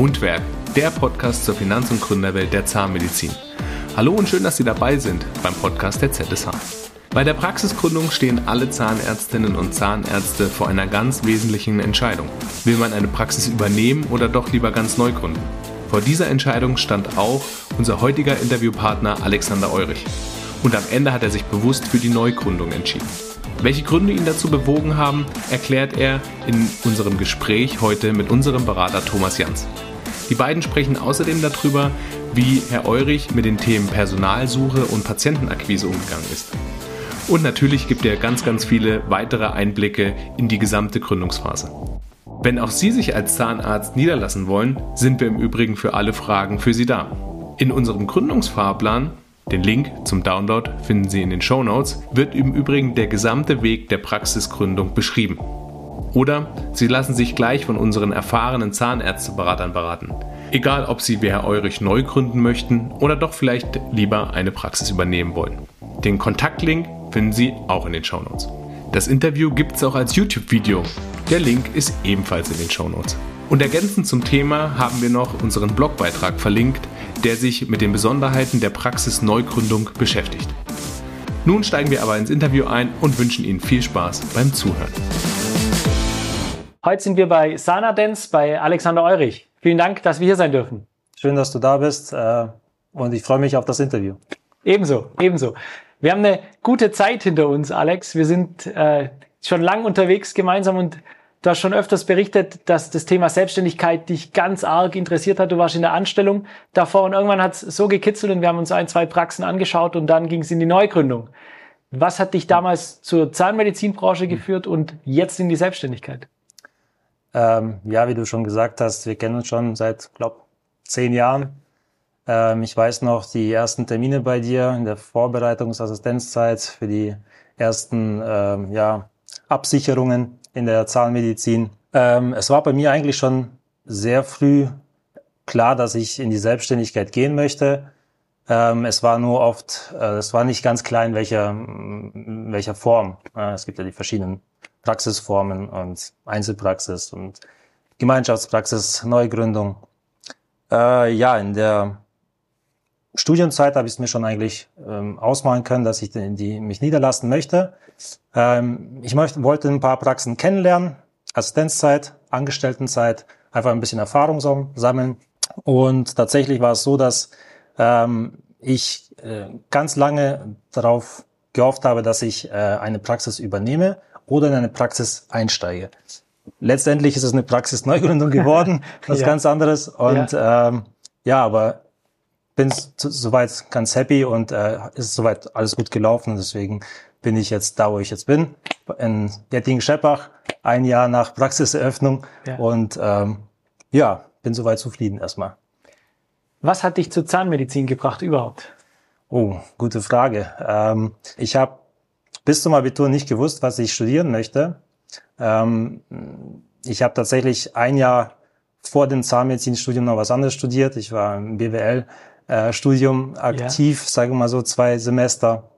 Mundwerk, der Podcast zur Finanz- und Gründerwelt der Zahnmedizin. Hallo und schön, dass Sie dabei sind beim Podcast der ZSH. Bei der Praxisgründung stehen alle Zahnärztinnen und Zahnärzte vor einer ganz wesentlichen Entscheidung. Will man eine Praxis übernehmen oder doch lieber ganz neu gründen? Vor dieser Entscheidung stand auch unser heutiger Interviewpartner Alexander Eurich. Und am Ende hat er sich bewusst für die Neugründung entschieden. Welche Gründe ihn dazu bewogen haben, erklärt er in unserem Gespräch heute mit unserem Berater Thomas Jans. Die beiden sprechen außerdem darüber, wie Herr Eurich mit den Themen Personalsuche und Patientenakquise umgegangen ist. Und natürlich gibt er ganz, ganz viele weitere Einblicke in die gesamte Gründungsphase. Wenn auch Sie sich als Zahnarzt niederlassen wollen, sind wir im Übrigen für alle Fragen für Sie da. In unserem Gründungsfahrplan den Link zum Download finden Sie in den Show Notes, wird im Übrigen der gesamte Weg der Praxisgründung beschrieben. Oder Sie lassen sich gleich von unseren erfahrenen Zahnärzteberatern beraten. Egal, ob Sie Herr Eurich neu gründen möchten oder doch vielleicht lieber eine Praxis übernehmen wollen. Den Kontaktlink finden Sie auch in den Show Notes. Das Interview gibt es auch als YouTube-Video. Der Link ist ebenfalls in den Show Notes. Und ergänzend zum Thema haben wir noch unseren Blogbeitrag verlinkt, der sich mit den Besonderheiten der Praxis Neugründung beschäftigt. Nun steigen wir aber ins Interview ein und wünschen Ihnen viel Spaß beim Zuhören. Heute sind wir bei Sanadens bei Alexander Eurich. Vielen Dank, dass wir hier sein dürfen. Schön, dass du da bist äh, und ich freue mich auf das Interview. Ebenso, ebenso. Wir haben eine gute Zeit hinter uns, Alex. Wir sind äh, schon lang unterwegs gemeinsam und Du hast schon öfters berichtet, dass das Thema Selbstständigkeit dich ganz arg interessiert hat. Du warst in der Anstellung davor und irgendwann hat es so gekitzelt und wir haben uns ein, zwei Praxen angeschaut und dann ging es in die Neugründung. Was hat dich damals zur Zahnmedizinbranche geführt und jetzt in die Selbstständigkeit? Ähm, ja, wie du schon gesagt hast, wir kennen uns schon seit, glaub, zehn Jahren. Ähm, ich weiß noch die ersten Termine bei dir in der Vorbereitungsassistenzzeit für die ersten ähm, ja, Absicherungen in der Zahnmedizin. Ähm, es war bei mir eigentlich schon sehr früh klar, dass ich in die Selbstständigkeit gehen möchte. Ähm, es war nur oft, äh, es war nicht ganz klar in welcher, in welcher Form. Äh, es gibt ja die verschiedenen Praxisformen und Einzelpraxis und Gemeinschaftspraxis, Neugründung. Äh, ja, in der Studienzeit habe ich es mir schon eigentlich ähm, ausmalen können, dass ich die, die mich niederlassen möchte. Ähm, ich möchte, wollte ein paar Praxen kennenlernen, Assistenzzeit, Angestelltenzeit, einfach ein bisschen Erfahrung sammeln. Und tatsächlich war es so, dass ähm, ich äh, ganz lange darauf gehofft habe, dass ich äh, eine Praxis übernehme oder in eine Praxis einsteige. Letztendlich ist es eine Praxisneugründung geworden, was ja. ganz anderes. Und ja, ähm, ja aber bin soweit ganz happy und äh, ist soweit alles gut gelaufen. Deswegen bin ich jetzt da, wo ich jetzt bin, in Jettingen-Scheppach, ein Jahr nach Praxiseröffnung ja. und ähm, ja, bin soweit zufrieden erstmal. Was hat dich zur Zahnmedizin gebracht überhaupt? Oh, gute Frage. Ähm, ich habe bis zum Abitur nicht gewusst, was ich studieren möchte. Ähm, ich habe tatsächlich ein Jahr vor dem Zahnmedizinstudium noch was anderes studiert. Ich war im BWL äh, aktiv, ja. sagen wir mal so zwei Semester.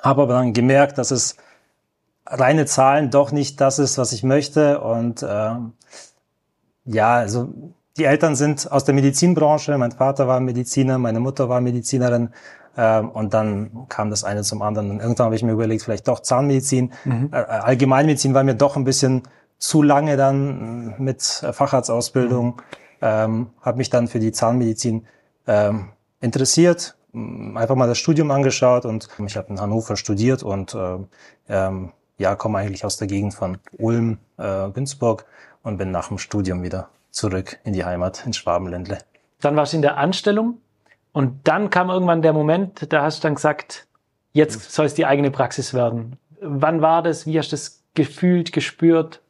Habe aber dann gemerkt, dass es reine Zahlen doch nicht das ist, was ich möchte. Und äh, ja, also die Eltern sind aus der Medizinbranche. Mein Vater war Mediziner, meine Mutter war Medizinerin. Ähm, und dann kam das eine zum anderen. Und irgendwann habe ich mir überlegt, vielleicht doch Zahnmedizin. Mhm. Äh, Allgemeinmedizin war mir doch ein bisschen zu lange dann mit Facharztausbildung. Mhm. Ähm, habe mich dann für die Zahnmedizin ähm, interessiert, einfach mal das Studium angeschaut und ich habe in Hannover studiert und äh, ähm, ja, komme eigentlich aus der Gegend von Ulm, äh, Günzburg und bin nach dem Studium wieder zurück in die Heimat, in Schwabenländle. Dann warst du in der Anstellung und dann kam irgendwann der Moment, da hast du dann gesagt, jetzt soll es die eigene Praxis werden. Wann war das? Wie hast du das gefühlt, gespürt?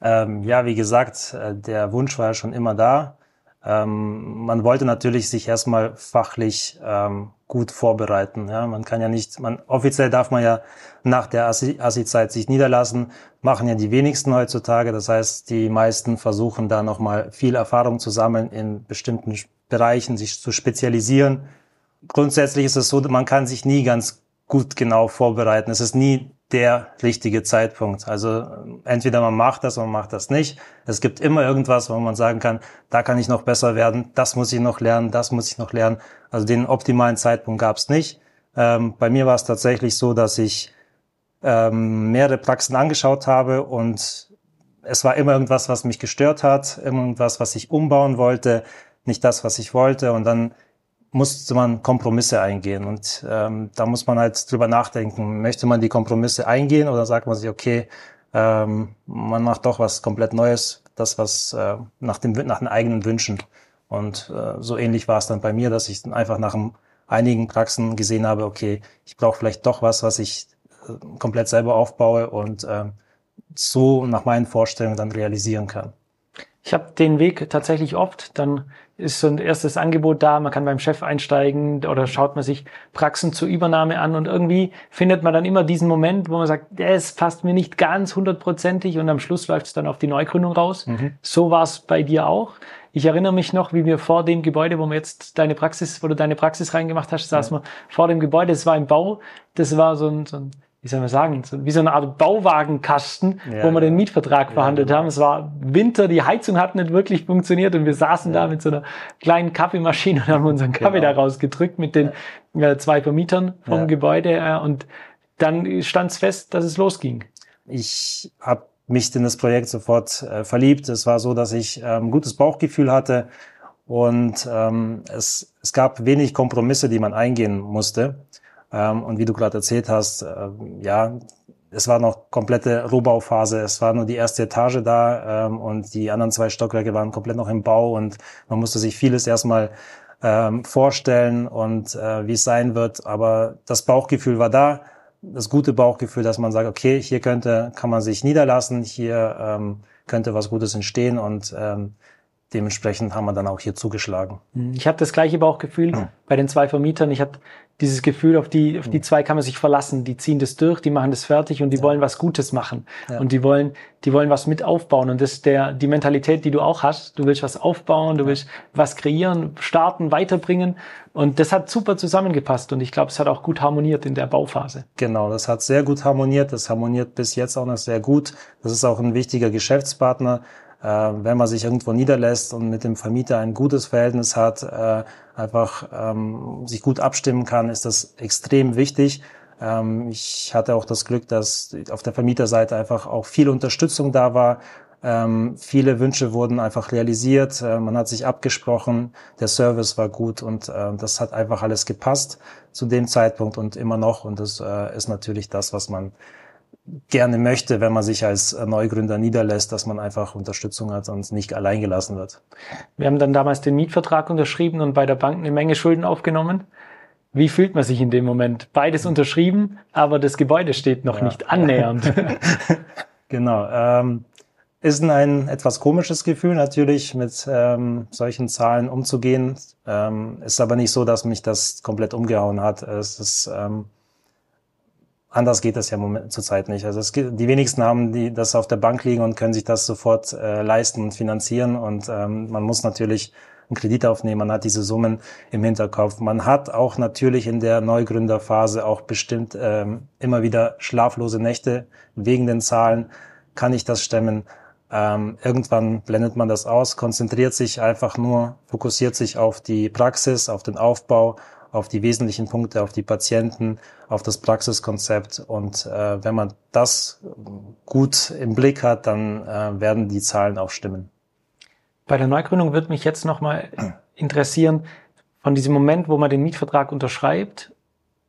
Ähm, ja, wie gesagt, äh, der Wunsch war ja schon immer da. Ähm, man wollte natürlich sich erstmal fachlich ähm, gut vorbereiten. Ja, man kann ja nicht, man offiziell darf man ja nach der Assi-Zeit sich niederlassen, machen ja die wenigsten heutzutage. Das heißt, die meisten versuchen da nochmal viel Erfahrung zu sammeln in bestimmten Bereichen, sich zu spezialisieren. Grundsätzlich ist es so, man kann sich nie ganz gut genau vorbereiten. Es ist nie der richtige Zeitpunkt. Also entweder man macht das oder man macht das nicht. Es gibt immer irgendwas, wo man sagen kann, da kann ich noch besser werden, das muss ich noch lernen, das muss ich noch lernen. Also den optimalen Zeitpunkt gab es nicht. Ähm, bei mir war es tatsächlich so, dass ich ähm, mehrere Praxen angeschaut habe und es war immer irgendwas, was mich gestört hat, irgendwas, was ich umbauen wollte, nicht das, was ich wollte. Und dann musste man Kompromisse eingehen. Und ähm, da muss man halt drüber nachdenken. Möchte man die Kompromisse eingehen oder sagt man sich, okay, ähm, man macht doch was komplett Neues, das was äh, nach, dem, nach den eigenen Wünschen. Und äh, so ähnlich war es dann bei mir, dass ich dann einfach nach einigen Praxen gesehen habe, okay, ich brauche vielleicht doch was, was ich äh, komplett selber aufbaue und äh, so nach meinen Vorstellungen dann realisieren kann. Ich habe den Weg tatsächlich oft. Dann ist so ein erstes Angebot da, man kann beim Chef einsteigen oder schaut man sich Praxen zur Übernahme an und irgendwie findet man dann immer diesen Moment, wo man sagt, es passt mir nicht ganz hundertprozentig und am Schluss läuft es dann auf die Neugründung raus. Mhm. So war es bei dir auch. Ich erinnere mich noch, wie wir vor dem Gebäude, wo wir jetzt deine Praxis, wo du deine Praxis reingemacht hast, saßen ja. wir vor dem Gebäude, das war im Bau, das war so ein, so ein wie soll man sagen, so, wie so eine Art Bauwagenkasten, ja, wo wir den Mietvertrag ja, verhandelt genau. haben. Es war Winter, die Heizung hat nicht wirklich funktioniert und wir saßen ja. da mit so einer kleinen Kaffeemaschine und haben unseren Kaffee genau. da rausgedrückt mit den äh, zwei Vermietern vom Gebäude äh, und dann stand es fest, dass es losging. Ich habe mich in das Projekt sofort äh, verliebt. Es war so, dass ich ähm, ein gutes Bauchgefühl hatte und ähm, es, es gab wenig Kompromisse, die man eingehen musste. Ähm, und wie du gerade erzählt hast, äh, ja, es war noch komplette Rohbauphase. Es war nur die erste Etage da ähm, und die anderen zwei Stockwerke waren komplett noch im Bau und man musste sich vieles erstmal ähm, vorstellen und äh, wie es sein wird. Aber das Bauchgefühl war da, das gute Bauchgefühl, dass man sagt, okay, hier könnte, kann man sich niederlassen, hier ähm, könnte was Gutes entstehen und ähm, dementsprechend haben wir dann auch hier zugeschlagen. Ich habe das gleiche Bauchgefühl ja. bei den zwei Vermietern. Ich habe dieses Gefühl, auf die, auf die zwei kann man sich verlassen. Die ziehen das durch, die machen das fertig und die ja. wollen was Gutes machen. Ja. Und die wollen, die wollen was mit aufbauen. Und das ist der, die Mentalität, die du auch hast. Du willst was aufbauen, du willst was kreieren, starten, weiterbringen. Und das hat super zusammengepasst. Und ich glaube, es hat auch gut harmoniert in der Bauphase. Genau, das hat sehr gut harmoniert. Das harmoniert bis jetzt auch noch sehr gut. Das ist auch ein wichtiger Geschäftspartner wenn man sich irgendwo niederlässt und mit dem Vermieter ein gutes Verhältnis hat, äh, einfach ähm, sich gut abstimmen kann, ist das extrem wichtig. Ähm, ich hatte auch das Glück, dass auf der Vermieterseite einfach auch viel Unterstützung da war. Ähm, viele Wünsche wurden einfach realisiert, äh, man hat sich abgesprochen, der Service war gut und äh, das hat einfach alles gepasst zu dem Zeitpunkt und immer noch. Und das ist natürlich das, was man gerne möchte, wenn man sich als Neugründer niederlässt, dass man einfach Unterstützung hat und nicht allein gelassen wird. Wir haben dann damals den Mietvertrag unterschrieben und bei der Bank eine Menge Schulden aufgenommen. Wie fühlt man sich in dem Moment? Beides unterschrieben, aber das Gebäude steht noch ja. nicht annähernd. genau. Ähm, ist ein etwas komisches Gefühl natürlich, mit ähm, solchen Zahlen umzugehen. Ähm, ist aber nicht so, dass mich das komplett umgehauen hat. Es ist ähm, Anders geht das ja zurzeit nicht. Also es gibt, die wenigsten haben die das auf der Bank liegen und können sich das sofort äh, leisten und finanzieren. Und ähm, man muss natürlich einen Kredit aufnehmen, man hat diese Summen im Hinterkopf. Man hat auch natürlich in der Neugründerphase auch bestimmt ähm, immer wieder schlaflose Nächte wegen den Zahlen. Kann ich das stemmen? Ähm, irgendwann blendet man das aus, konzentriert sich einfach nur, fokussiert sich auf die Praxis, auf den Aufbau auf die wesentlichen Punkte, auf die Patienten, auf das Praxiskonzept. Und äh, wenn man das gut im Blick hat, dann äh, werden die Zahlen auch stimmen. Bei der Neugründung wird mich jetzt nochmal interessieren, von diesem Moment, wo man den Mietvertrag unterschreibt,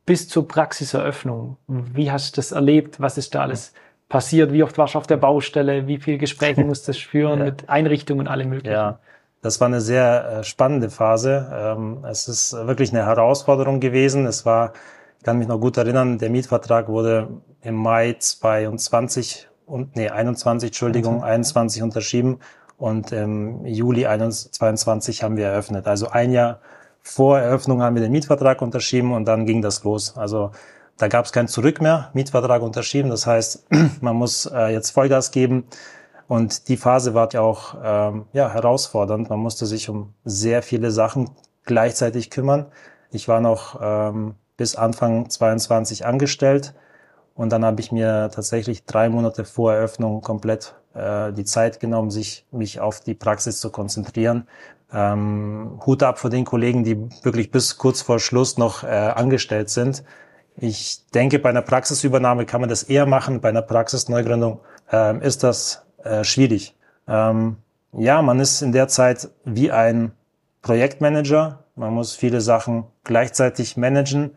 bis zur Praxiseröffnung. Wie hast du das erlebt? Was ist da alles passiert? Wie oft warst du auf der Baustelle? Wie viele Gespräche musstest du führen ja. mit Einrichtungen und allem möglichen? Ja. Das war eine sehr äh, spannende Phase. Ähm, es ist wirklich eine Herausforderung gewesen. Es war, ich kann mich noch gut erinnern, der Mietvertrag wurde im Mai 22 und nee 21, Entschuldigung, 21 unterschrieben und im Juli 22 haben wir eröffnet. Also ein Jahr vor Eröffnung haben wir den Mietvertrag unterschrieben und dann ging das los. Also da gab es kein Zurück mehr, Mietvertrag unterschrieben. Das heißt, man muss äh, jetzt Vollgas geben. Und die Phase war ja auch ähm, ja, herausfordernd. Man musste sich um sehr viele Sachen gleichzeitig kümmern. Ich war noch ähm, bis Anfang 22 angestellt. Und dann habe ich mir tatsächlich drei Monate vor Eröffnung komplett äh, die Zeit genommen, sich mich auf die Praxis zu konzentrieren. Ähm, Hut ab vor den Kollegen, die wirklich bis kurz vor Schluss noch äh, angestellt sind. Ich denke, bei einer Praxisübernahme kann man das eher machen. Bei einer Praxisneugründung äh, ist das äh, schwierig. Ähm, ja, man ist in der Zeit wie ein Projektmanager. Man muss viele Sachen gleichzeitig managen.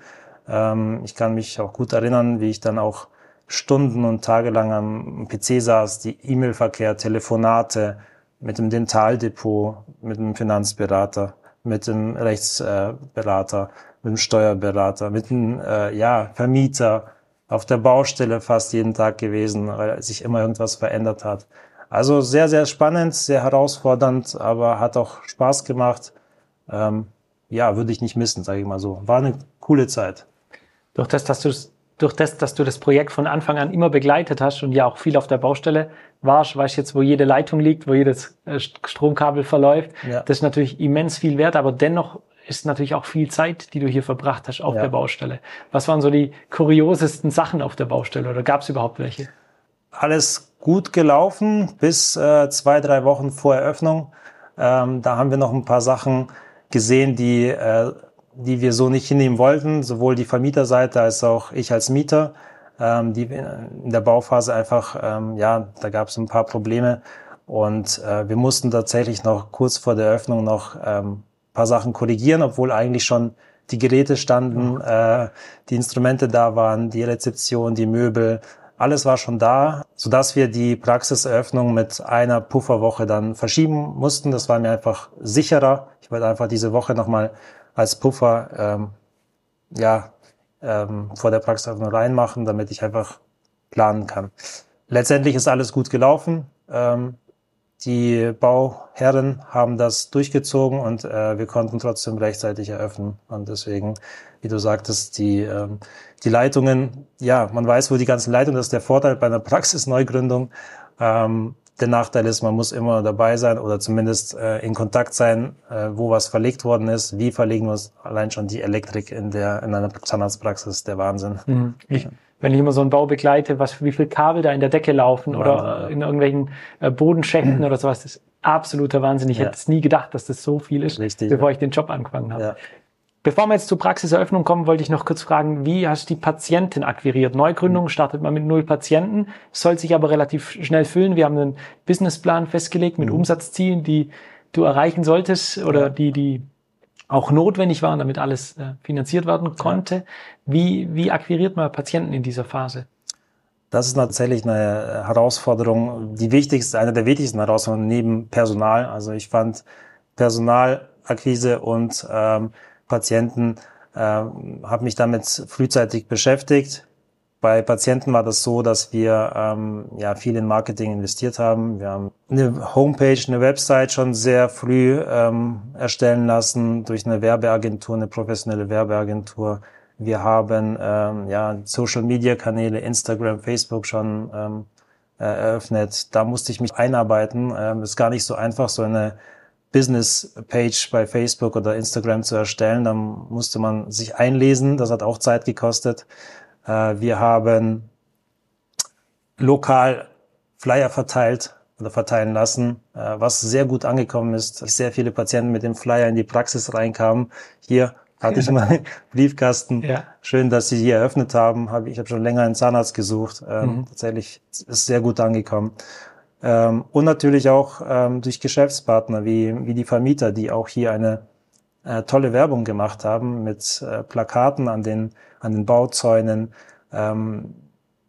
Ähm, ich kann mich auch gut erinnern, wie ich dann auch Stunden und Tage lang am PC saß, die E-Mail-Verkehr, Telefonate mit dem Dentaldepot, mit dem Finanzberater, mit dem Rechtsberater, mit dem Steuerberater, mit dem äh, ja, Vermieter, auf der Baustelle fast jeden Tag gewesen, weil sich immer irgendwas verändert hat. Also sehr, sehr spannend, sehr herausfordernd, aber hat auch Spaß gemacht. Ähm, ja, würde ich nicht missen, sage ich mal so. War eine coole Zeit. Durch das, dass du durch das, dass du das Projekt von Anfang an immer begleitet hast und ja auch viel auf der Baustelle warst, weißt jetzt, wo jede Leitung liegt, wo jedes äh, Stromkabel verläuft. Ja. Das ist natürlich immens viel wert, aber dennoch ist natürlich auch viel Zeit, die du hier verbracht hast auf ja. der Baustelle. Was waren so die kuriosesten Sachen auf der Baustelle oder gab es überhaupt welche? Alles gut gelaufen bis äh, zwei, drei Wochen vor Eröffnung. Ähm, da haben wir noch ein paar Sachen gesehen, die äh, die wir so nicht hinnehmen wollten, sowohl die Vermieterseite als auch ich als Mieter, ähm, die in der Bauphase einfach, ähm, ja, da gab es ein paar Probleme und äh, wir mussten tatsächlich noch kurz vor der Eröffnung noch ähm, paar Sachen korrigieren, obwohl eigentlich schon die Geräte standen, äh, die Instrumente da waren, die Rezeption, die Möbel, alles war schon da, so dass wir die Praxiseröffnung mit einer Pufferwoche dann verschieben mussten. Das war mir einfach sicherer. Ich wollte einfach diese Woche nochmal als Puffer ähm, ja, ähm, vor der Praxiseröffnung reinmachen, damit ich einfach planen kann. Letztendlich ist alles gut gelaufen. Ähm, die Bauherren haben das durchgezogen und äh, wir konnten trotzdem rechtzeitig eröffnen. Und deswegen, wie du sagtest, die, ähm, die Leitungen, ja, man weiß, wo die ganzen Leitungen, das ist der Vorteil bei einer Praxisneugründung. Ähm, der Nachteil ist, man muss immer dabei sein oder zumindest äh, in Kontakt sein, äh, wo was verlegt worden ist, wie verlegen wir es. Allein schon die Elektrik in der in einer Zahnarztpraxis, der Wahnsinn. Mhm. Ich, wenn ich immer so einen Bau begleite, was wie viel Kabel da in der Decke laufen Wahnsinn, oder in irgendwelchen äh, Bodenschächten oder sowas, das ist absoluter Wahnsinn. Ich ja. hätte es nie gedacht, dass das so viel ist, Richtig, bevor ja. ich den Job angefangen habe. Ja. Bevor wir jetzt zur Praxiseröffnung kommen, wollte ich noch kurz fragen, wie hast du die Patienten akquiriert? Neugründung startet man mit null Patienten, soll sich aber relativ schnell füllen. Wir haben einen Businessplan festgelegt mit mhm. Umsatzzielen, die du erreichen solltest oder die, die auch notwendig waren, damit alles äh, finanziert werden konnte. Ja. Wie, wie akquiriert man Patienten in dieser Phase? Das ist tatsächlich eine Herausforderung, die wichtigste, eine der wichtigsten Herausforderungen neben Personal. Also ich fand Personalakquise und ähm, Patienten, äh, habe mich damit frühzeitig beschäftigt. Bei Patienten war das so, dass wir ähm, ja viel in Marketing investiert haben. Wir haben eine Homepage, eine Website schon sehr früh ähm, erstellen lassen durch eine Werbeagentur, eine professionelle Werbeagentur. Wir haben ähm, ja Social Media Kanäle, Instagram, Facebook schon ähm, eröffnet. Da musste ich mich einarbeiten. Ähm, ist gar nicht so einfach, so eine Business-Page bei Facebook oder Instagram zu erstellen. Dann musste man sich einlesen. Das hat auch Zeit gekostet. Äh, wir haben lokal Flyer verteilt oder verteilen lassen, äh, was sehr gut angekommen ist. Sehr viele Patienten mit dem Flyer in die Praxis reinkamen. Hier hatte ich meinen Briefkasten. Ja. Schön, dass Sie hier eröffnet haben. Ich habe schon länger einen Zahnarzt gesucht. Ähm, mhm. Tatsächlich ist sehr gut angekommen. Ähm, und natürlich auch ähm, durch Geschäftspartner wie, wie die Vermieter, die auch hier eine äh, tolle Werbung gemacht haben mit äh, Plakaten an den, an den Bauzäunen. Ähm,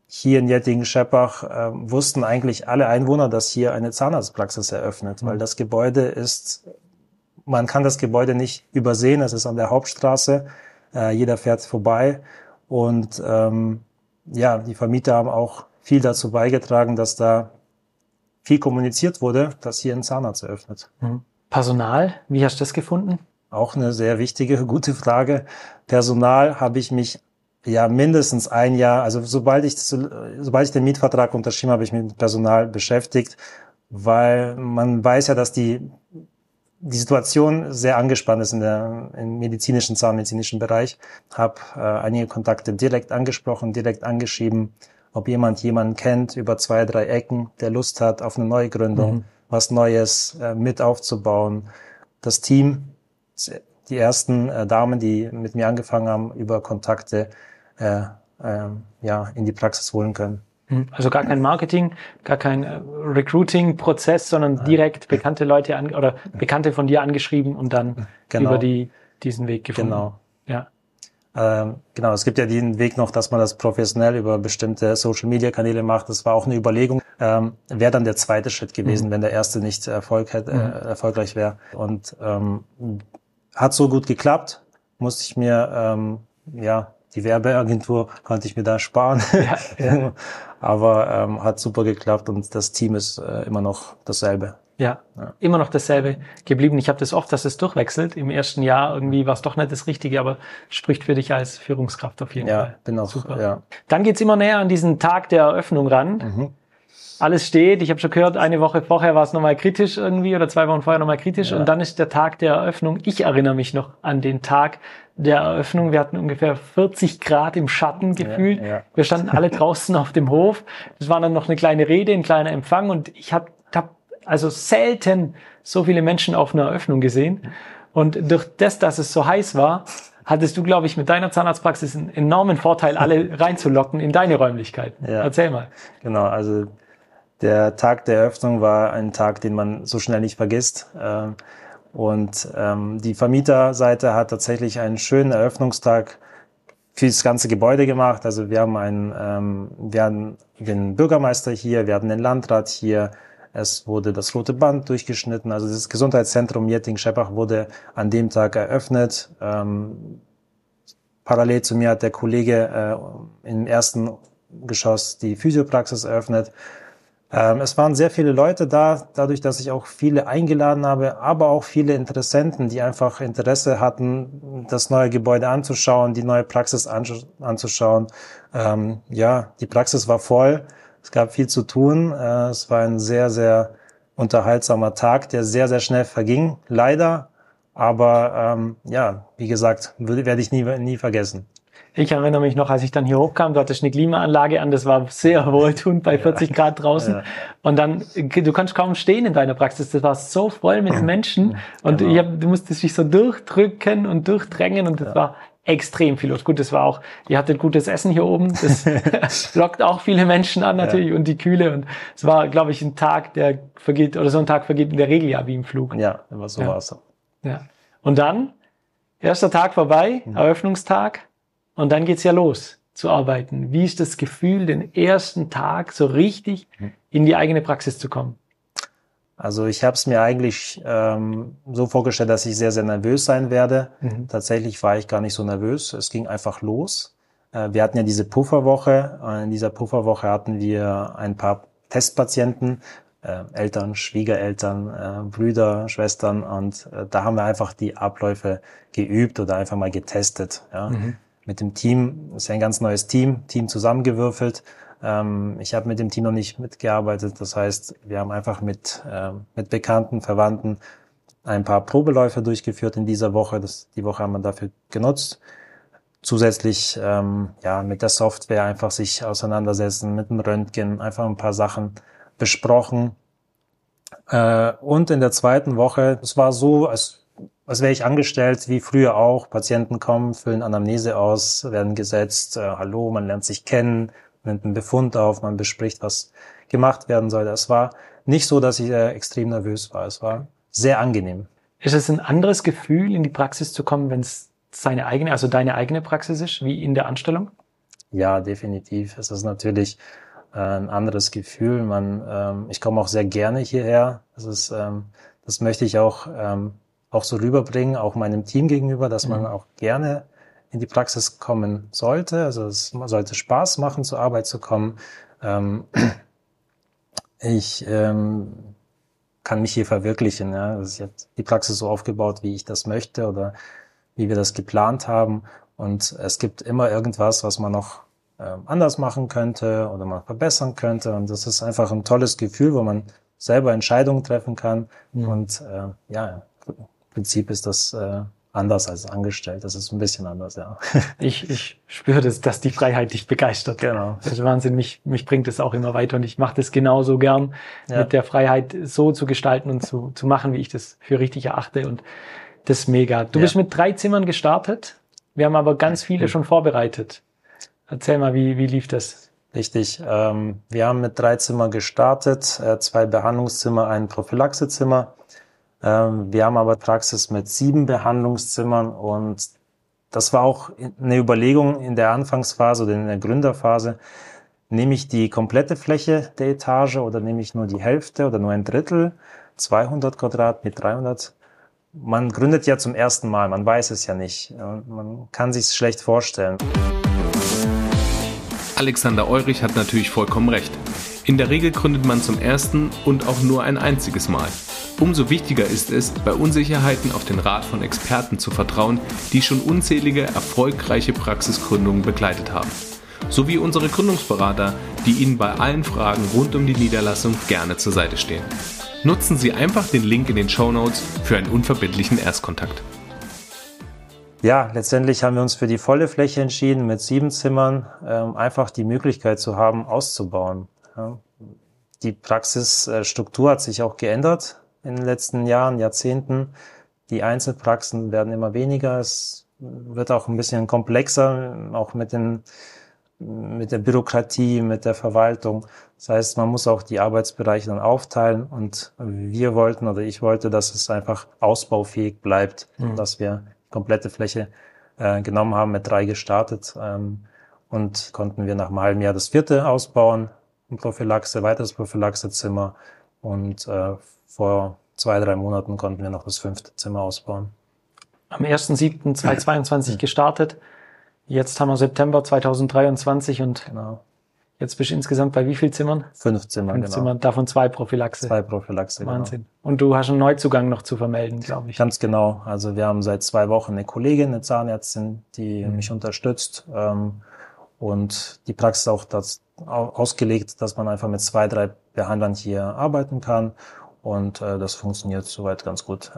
hier in Jettingen-Scheppach äh, wussten eigentlich alle Einwohner, dass hier eine Zahnarztpraxis eröffnet, mhm. weil das Gebäude ist, man kann das Gebäude nicht übersehen, es ist an der Hauptstraße, äh, jeder fährt vorbei und ähm, ja, die Vermieter haben auch viel dazu beigetragen, dass da viel kommuniziert wurde, dass hier ein Zahnarzt eröffnet. Mhm. Personal, wie hast du das gefunden? Auch eine sehr wichtige, gute Frage. Personal habe ich mich ja mindestens ein Jahr, also sobald ich, sobald ich den Mietvertrag unterschrieben habe, habe ich mich mit Personal beschäftigt, weil man weiß ja, dass die die Situation sehr angespannt ist in der im medizinischen, zahnmedizinischen Bereich. Habe äh, einige Kontakte direkt angesprochen, direkt angeschrieben, ob jemand jemanden kennt über zwei, drei Ecken, der Lust hat auf eine Neugründung, mhm. was Neues äh, mit aufzubauen. Das Team, die ersten äh, Damen, die mit mir angefangen haben, über Kontakte äh, äh, ja, in die Praxis holen können. Hm. Also gar kein Marketing, gar kein äh, Recruiting-Prozess, sondern direkt bekannte Leute an, oder Bekannte von dir angeschrieben und dann genau. über die, diesen Weg gefunden. Genau. Ja. Ähm, genau, es gibt ja den Weg noch, dass man das professionell über bestimmte Social-Media-Kanäle macht. Das war auch eine Überlegung. Ähm, wäre dann der zweite Schritt gewesen, mhm. wenn der erste nicht Erfolg hätte, äh, mhm. erfolgreich wäre. Und ähm, hat so gut geklappt, musste ich mir ähm, ja die Werbeagentur konnte ich mir da sparen. Ja, ja. Aber ähm, hat super geklappt und das Team ist äh, immer noch dasselbe. Ja, ja, immer noch dasselbe geblieben. Ich habe das oft, dass es durchwechselt. Im ersten Jahr irgendwie war es doch nicht das Richtige, aber spricht für dich als Führungskraft auf jeden ja, Fall. Bin auch, super. Ja. Dann geht's immer näher an diesen Tag der Eröffnung ran. Mhm. Alles steht. Ich habe schon gehört, eine Woche vorher war es nochmal kritisch irgendwie oder zwei Wochen vorher nochmal kritisch. Ja. Und dann ist der Tag der Eröffnung. Ich erinnere mich noch an den Tag, der Eröffnung. Wir hatten ungefähr 40 Grad im Schatten gefühlt. Ja, ja. Wir standen alle draußen auf dem Hof. Es war dann noch eine kleine Rede, ein kleiner Empfang und ich habe hab also selten so viele Menschen auf einer Eröffnung gesehen. Und durch das, dass es so heiß war, hattest du, glaube ich, mit deiner Zahnarztpraxis einen enormen Vorteil, alle reinzulocken in deine Räumlichkeiten. Ja. Erzähl mal. Genau, also der Tag der Eröffnung war ein Tag, den man so schnell nicht vergisst. Ähm, und ähm, die Vermieterseite hat tatsächlich einen schönen Eröffnungstag für das ganze Gebäude gemacht. Also wir haben einen, ähm, wir hatten den Bürgermeister hier, wir hatten den Landrat hier. Es wurde das rote Band durchgeschnitten. Also das Gesundheitszentrum Jetting-Scheppach wurde an dem Tag eröffnet. Parallel zu mir hat der Kollege äh, im ersten Geschoss die Physiopraxis eröffnet. Ähm, es waren sehr viele Leute da, dadurch, dass ich auch viele eingeladen habe, aber auch viele Interessenten, die einfach Interesse hatten, das neue Gebäude anzuschauen, die neue Praxis anzuschauen. Ähm, ja, die Praxis war voll. Es gab viel zu tun. Äh, es war ein sehr, sehr unterhaltsamer Tag, der sehr, sehr schnell verging. Leider. Aber ähm, ja, wie gesagt, werde ich nie, nie vergessen. Ich erinnere mich noch, als ich dann hier hochkam, du hattest eine Klimaanlage an, das war sehr wohltuend bei 40 Grad draußen. Ja. Und dann, du kannst kaum stehen in deiner Praxis, das war so voll mit Menschen und genau. ich hab, du musstest dich so durchdrücken und durchdrängen und das ja. war extrem viel los. Gut, das war auch, ihr hattet gutes Essen hier oben, das lockt auch viele Menschen an natürlich ja. und die Kühle und es war, glaube ich, ein Tag, der vergeht, oder so ein Tag vergeht in der Regel ja wie im Flug. Ja, aber so ja. war es. Ja. Und dann, erster Tag vorbei, mhm. Eröffnungstag, und dann geht's ja los zu arbeiten. Wie ist das Gefühl, den ersten Tag so richtig mhm. in die eigene Praxis zu kommen? Also ich habe es mir eigentlich ähm, so vorgestellt, dass ich sehr, sehr nervös sein werde. Mhm. Tatsächlich war ich gar nicht so nervös. Es ging einfach los. Äh, wir hatten ja diese Pufferwoche. In dieser Pufferwoche hatten wir ein paar Testpatienten, äh, Eltern, Schwiegereltern, äh, Brüder, Schwestern und äh, da haben wir einfach die Abläufe geübt oder einfach mal getestet. Ja. Mhm mit dem Team, ist ja ein ganz neues Team, Team zusammengewürfelt. Ähm, ich habe mit dem Team noch nicht mitgearbeitet. Das heißt, wir haben einfach mit, äh, mit Bekannten, Verwandten ein paar Probeläufe durchgeführt in dieser Woche. Das, die Woche haben wir dafür genutzt. Zusätzlich ähm, ja mit der Software einfach sich auseinandersetzen, mit dem Röntgen, einfach ein paar Sachen besprochen. Äh, und in der zweiten Woche, es war so, als als wäre ich angestellt, wie früher auch. Patienten kommen, füllen Anamnese aus, werden gesetzt, äh, hallo, man lernt sich kennen, nimmt einen Befund auf, man bespricht, was gemacht werden soll. Es war nicht so, dass ich äh, extrem nervös war. Es war sehr angenehm. Ist es ein anderes Gefühl, in die Praxis zu kommen, wenn es seine eigene, also deine eigene Praxis ist, wie in der Anstellung? Ja, definitiv. Es ist natürlich äh, ein anderes Gefühl. Man, ähm, ich komme auch sehr gerne hierher. Das ist, ähm, das möchte ich auch ähm, auch so rüberbringen, auch meinem Team gegenüber, dass man mhm. auch gerne in die Praxis kommen sollte. Also es sollte Spaß machen, zur Arbeit zu kommen. Ähm, ich ähm, kann mich hier verwirklichen. Ja. Also ich habe die Praxis so aufgebaut, wie ich das möchte oder wie wir das geplant haben. Und es gibt immer irgendwas, was man noch äh, anders machen könnte oder man verbessern könnte. Und das ist einfach ein tolles Gefühl, wo man selber Entscheidungen treffen kann. Mhm. Und äh, ja, Prinzip ist das äh, anders als angestellt. Das ist ein bisschen anders, ja. Ich, ich spüre das, dass die Freiheit dich begeistert. Genau. Das ist Wahnsinn. Mich, mich bringt es auch immer weiter und ich mache das genauso gern, ja. mit der Freiheit so zu gestalten und zu, zu machen, wie ich das für richtig erachte. Und das ist mega. Du ja. bist mit drei Zimmern gestartet. Wir haben aber ganz viele schon vorbereitet. Erzähl mal, wie, wie lief das? Richtig. Ähm, wir haben mit drei Zimmern gestartet, äh, zwei Behandlungszimmer, ein Prophylaxezimmer. Ähm, wir haben aber Praxis mit sieben Behandlungszimmern und das war auch eine Überlegung in der Anfangsphase oder in der Gründerphase. Nehme ich die komplette Fläche der Etage oder nehme ich nur die Hälfte oder nur ein Drittel? 200 Quadrat mit 300? Man gründet ja zum ersten Mal, man weiß es ja nicht. Man kann sich schlecht vorstellen. Alexander Eurich hat natürlich vollkommen recht. In der Regel gründet man zum ersten und auch nur ein einziges Mal. Umso wichtiger ist es, bei Unsicherheiten auf den Rat von Experten zu vertrauen, die schon unzählige erfolgreiche Praxisgründungen begleitet haben. Sowie unsere Gründungsberater, die Ihnen bei allen Fragen rund um die Niederlassung gerne zur Seite stehen. Nutzen Sie einfach den Link in den Show Notes für einen unverbindlichen Erstkontakt. Ja, letztendlich haben wir uns für die volle Fläche entschieden, mit sieben Zimmern ähm, einfach die Möglichkeit zu haben, auszubauen. Ja. Die Praxisstruktur hat sich auch geändert in den letzten Jahren, Jahrzehnten. Die Einzelpraxen werden immer weniger. Es wird auch ein bisschen komplexer, auch mit den mit der Bürokratie, mit der Verwaltung. Das heißt, man muss auch die Arbeitsbereiche dann aufteilen und wir wollten oder ich wollte, dass es einfach ausbaufähig bleibt, mhm. dass wir die komplette Fläche äh, genommen haben, mit drei gestartet ähm, und konnten wir nach einem halben Jahr das vierte ausbauen, ein Prophylaxe, weiteres Prophylaxezimmer und äh, vor zwei, drei Monaten konnten wir noch das fünfte Zimmer ausbauen. Am 1.7.2022 gestartet. Jetzt haben wir September 2023 und genau. jetzt bist du insgesamt bei wie viel Zimmern? Fünf Zimmern, Fünf genau. Zimmern, davon zwei Prophylaxe. Zwei Prophylaxe, genau. Wahnsinn. Genau. Und du hast einen Neuzugang noch zu vermelden, glaube ich. Ganz genau. Also wir haben seit zwei Wochen eine Kollegin, eine Zahnärztin, die mhm. mich unterstützt. Ähm, und die Praxis auch das ausgelegt, dass man einfach mit zwei, drei Behandlern hier arbeiten kann und äh, das funktioniert soweit ganz gut.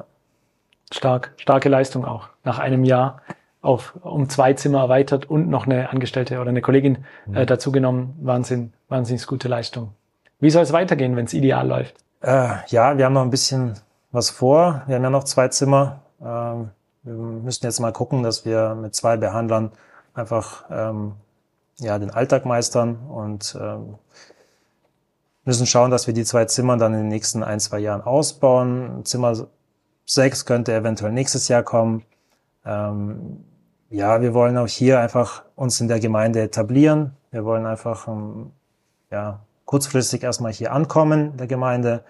Stark, starke Leistung auch. Nach einem Jahr auf um zwei Zimmer erweitert und noch eine Angestellte oder eine Kollegin äh, mhm. dazu genommen. Wahnsinn, wahnsinnig gute Leistung. Wie soll es weitergehen, wenn es ideal läuft? Äh, ja, wir haben noch ein bisschen was vor. Wir haben ja noch zwei Zimmer. Ähm, wir müssen jetzt mal gucken, dass wir mit zwei Behandlern einfach ähm, ja den Alltag meistern und ähm, müssen schauen, dass wir die zwei Zimmer dann in den nächsten ein, zwei Jahren ausbauen. Zimmer sechs könnte eventuell nächstes Jahr kommen. Ähm, ja, wir wollen auch hier einfach uns in der Gemeinde etablieren. Wir wollen einfach ähm, ja, kurzfristig erstmal hier ankommen in der Gemeinde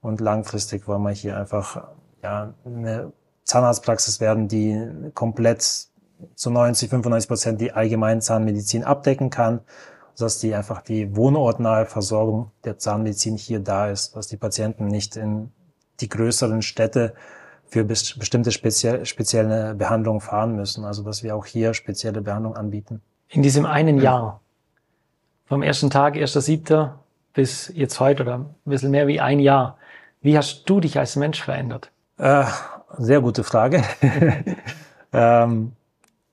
und langfristig wollen wir hier einfach ja, eine Zahnarztpraxis werden, die komplett zu 90, 95 Prozent die allgemeine Zahnmedizin abdecken kann dass die einfach die wohnortnahe Versorgung der Zahnmedizin hier da ist, dass die Patienten nicht in die größeren Städte für bestimmte spezie spezielle Behandlungen fahren müssen. Also dass wir auch hier spezielle Behandlungen anbieten. In diesem einen Jahr, vom ersten Tag, 1.7. bis jetzt heute oder ein bisschen mehr wie ein Jahr, wie hast du dich als Mensch verändert? Äh, sehr gute Frage. ähm,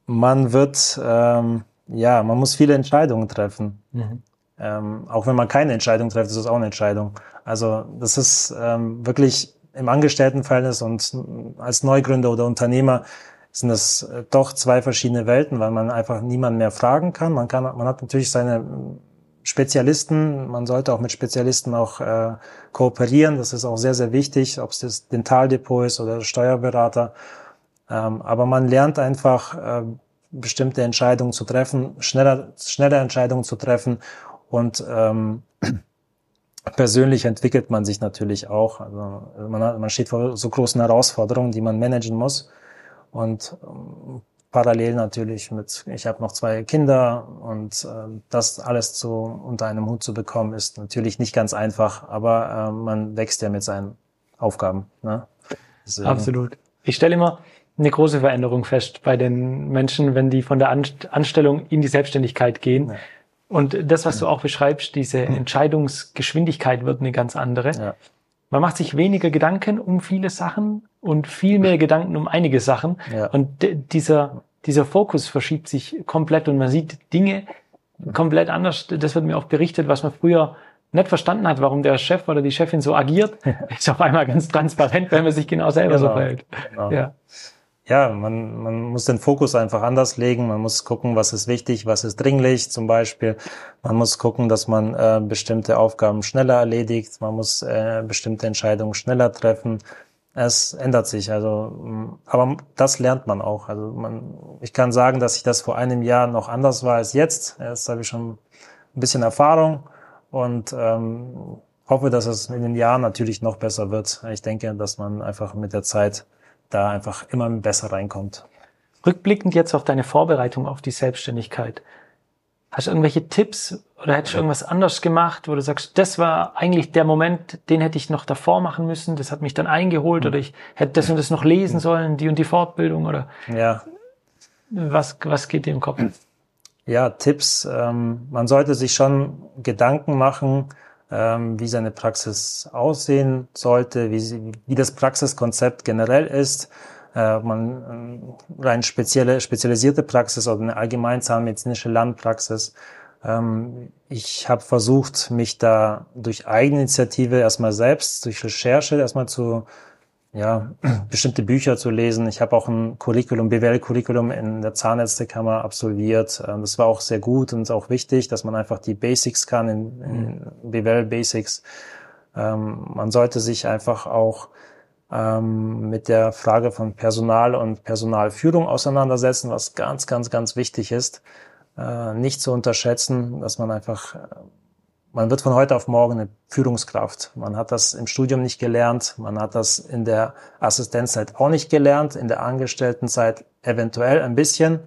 man wird ähm, ja, man muss viele Entscheidungen treffen. Mhm. Ähm, auch wenn man keine Entscheidung trifft, ist es auch eine Entscheidung. Also das ist ähm, wirklich im Angestelltenverhältnis und als Neugründer oder Unternehmer sind das äh, doch zwei verschiedene Welten, weil man einfach niemanden mehr fragen kann. Man kann, man hat natürlich seine Spezialisten. Man sollte auch mit Spezialisten auch äh, kooperieren. Das ist auch sehr, sehr wichtig, ob es das Dentaldepot ist oder Steuerberater. Ähm, aber man lernt einfach, äh, bestimmte Entscheidungen zu treffen, schneller, schneller Entscheidungen zu treffen und ähm, persönlich entwickelt man sich natürlich auch. Also man, hat, man steht vor so großen Herausforderungen, die man managen muss und ähm, parallel natürlich mit, ich habe noch zwei Kinder und äh, das alles zu unter einem Hut zu bekommen, ist natürlich nicht ganz einfach, aber äh, man wächst ja mit seinen Aufgaben. Ne? Absolut. Ich stelle immer, eine große Veränderung fest bei den Menschen, wenn die von der Anstellung in die Selbstständigkeit gehen. Ja. Und das, was du auch beschreibst, diese Entscheidungsgeschwindigkeit wird eine ganz andere. Ja. Man macht sich weniger Gedanken um viele Sachen und viel mehr Gedanken um einige Sachen. Ja. Und dieser, dieser Fokus verschiebt sich komplett und man sieht Dinge komplett anders. Das wird mir auch berichtet, was man früher nicht verstanden hat, warum der Chef oder die Chefin so agiert, ist auf einmal ganz transparent, wenn man sich genau selber Genau. so verhält. Genau. Ja. Ja, man, man muss den Fokus einfach anders legen. Man muss gucken, was ist wichtig, was ist dringlich zum Beispiel. Man muss gucken, dass man äh, bestimmte Aufgaben schneller erledigt. Man muss äh, bestimmte Entscheidungen schneller treffen. Es ändert sich, also, aber das lernt man auch. Also man, ich kann sagen, dass ich das vor einem Jahr noch anders war als jetzt. Jetzt habe ich schon ein bisschen Erfahrung und ähm, hoffe, dass es in den Jahren natürlich noch besser wird. Ich denke, dass man einfach mit der Zeit da einfach immer besser reinkommt. Rückblickend jetzt auf deine Vorbereitung auf die Selbstständigkeit. Hast du irgendwelche Tipps oder hättest du irgendwas anders gemacht, wo du sagst, das war eigentlich der Moment, den hätte ich noch davor machen müssen, das hat mich dann eingeholt oder ich hätte das und das noch lesen sollen, die und die Fortbildung oder Ja, was, was geht dir im Kopf? ja, Tipps. Ähm, man sollte sich schon Gedanken machen, wie seine Praxis aussehen sollte, wie, sie, wie das Praxiskonzept generell ist. Äh, man ähm, rein spezielle, spezialisierte Praxis oder eine allgemein zahnmedizinische Landpraxis. Ähm, ich habe versucht, mich da durch Eigeninitiative erstmal selbst, durch Recherche erstmal zu ja, bestimmte Bücher zu lesen. Ich habe auch ein Curriculum, BWL-Curriculum in der Zahnärztekammer absolviert. Ähm, Das war auch sehr gut und auch wichtig, dass man einfach die Basics kann in, in BWL-Basics. Ähm, man sollte sich einfach auch ähm, mit der Frage von Personal und Personalführung auseinandersetzen, was ganz, ganz, ganz wichtig ist. Äh, nicht zu unterschätzen, dass man einfach, man wird von heute auf morgen eine Führungskraft. Man hat das im Studium nicht gelernt, man hat das in der Assistenzzeit auch nicht gelernt, in der Angestelltenzeit eventuell ein bisschen.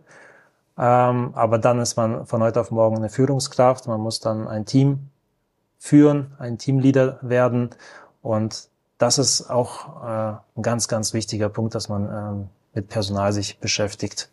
Ähm, aber dann ist man von heute auf morgen eine Führungskraft. Man muss dann ein Team führen, ein Teamleader werden. Und das ist auch äh, ein ganz, ganz wichtiger Punkt, dass man ähm, mit Personal sich beschäftigt.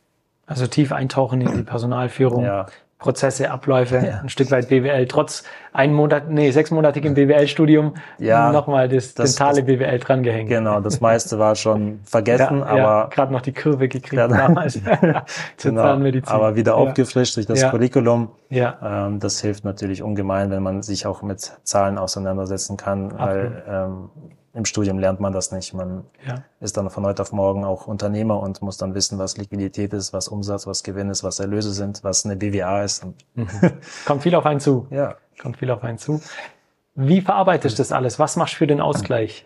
Also tief eintauchen in die Personalführung, Ja. Prozesse, Abläufe, Ja. ein Stück weit BWL, trotz ein Monat, nee, sechsmonatigem BWL-Studium, Ja, nochmal das, das- dentale das- BWL drangehängt. Genau, das meiste war schon vergessen, ja, ja, aber gerade noch die Kurve gekriegt Ja, damals zur genau, Zahnmedizin. aber wieder ja. aufgefrischt durch das Ja. Curriculum. Ja, Ähm, das hilft natürlich ungemein, wenn man sich auch mit Zahlen auseinandersetzen kann, weil ähm, im Studium lernt man das nicht. Man ja. ist dann von heute auf morgen auch Unternehmer und muss dann wissen, was Liquidität ist, was Umsatz, was Gewinn ist, was Erlöse sind, was eine BWA ist. Und, Kommt viel auf einen zu. ja. Kommt viel auf einen zu. Wie verarbeitest du das alles? Was machst du für den Ausgleich?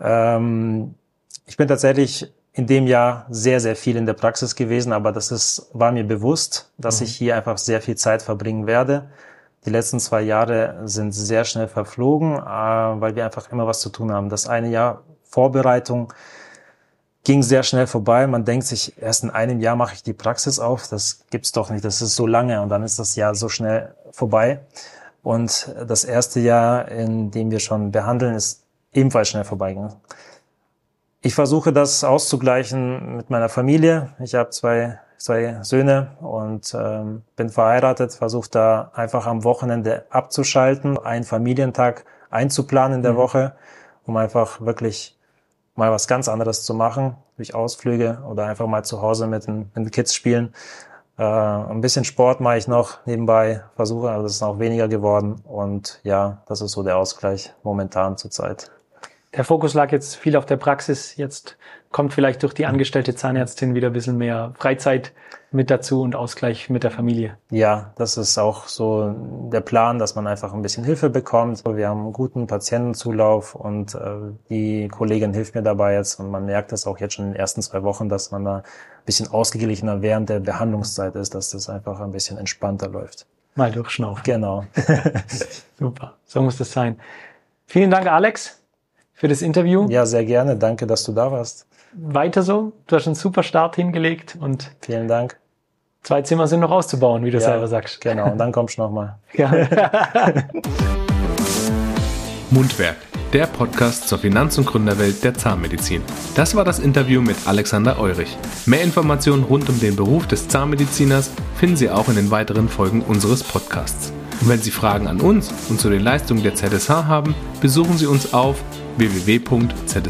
Ähm, ich bin tatsächlich in dem Jahr sehr, sehr viel in der Praxis gewesen, aber das ist, war mir bewusst, dass ich hier einfach sehr viel Zeit verbringen werde. Die letzten zwei Jahre sind sehr schnell verflogen, äh, weil wir einfach immer was zu tun haben. Das eine Jahr Vorbereitung ging sehr schnell vorbei. Man denkt sich, erst in einem Jahr mache ich die Praxis auf. Das gibt's doch nicht. Das ist so lange und dann ist das Jahr so schnell vorbei. Und das erste Jahr, in dem wir schon behandeln, ist ebenfalls schnell vorbeigegangen. Ich versuche das auszugleichen mit meiner Familie. Ich habe zwei, zwei Söhne und ähm, bin verheiratet, versuche da einfach am Wochenende abzuschalten, einen Familientag einzuplanen in der Woche, um einfach wirklich mal was ganz anderes zu machen, durch Ausflüge oder einfach mal zu Hause mit den, mit den Kids spielen. Äh, ein bisschen Sport mache ich noch nebenbei, versuche, aber das ist auch weniger geworden. Und ja, das ist so der Ausgleich momentan zurzeit. Der Fokus lag jetzt viel auf der Praxis. Jetzt kommt vielleicht durch die angestellte Zahnärztin wieder ein bisschen mehr Freizeit mit dazu und Ausgleich mit der Familie. Ja, das ist auch so der Plan, dass man einfach ein bisschen Hilfe bekommt. Wir haben einen guten Patientenzulauf und äh, die Kollegin hilft mir dabei jetzt und man merkt das auch jetzt schon in den ersten zwei Wochen, dass man da ein bisschen ausgeglichener während der Behandlungszeit ist, dass das einfach ein bisschen entspannter läuft. Mal durchschnaufen. Genau. Super. So muss das sein. Vielen Dank, Alex, für das Interview. Ja, sehr gerne. Danke, dass du da warst. Weiter so. Du hast einen super Start hingelegt und Vielen Dank. zwei Zimmer sind noch auszubauen, wie du Ja, selber sagst. Genau, und dann kommst du nochmal. Ja. Mundwerk, der Podcast zur Finanz- und Gründerwelt der Zahnmedizin. Das war das Interview mit Alexander Eurich. Mehr Informationen rund um den Beruf des Zahnmediziners finden Sie auch in den weiteren Folgen unseres Podcasts. Und wenn Sie Fragen an uns und zu den Leistungen der ZSH haben, besuchen Sie uns auf www.zsh.de.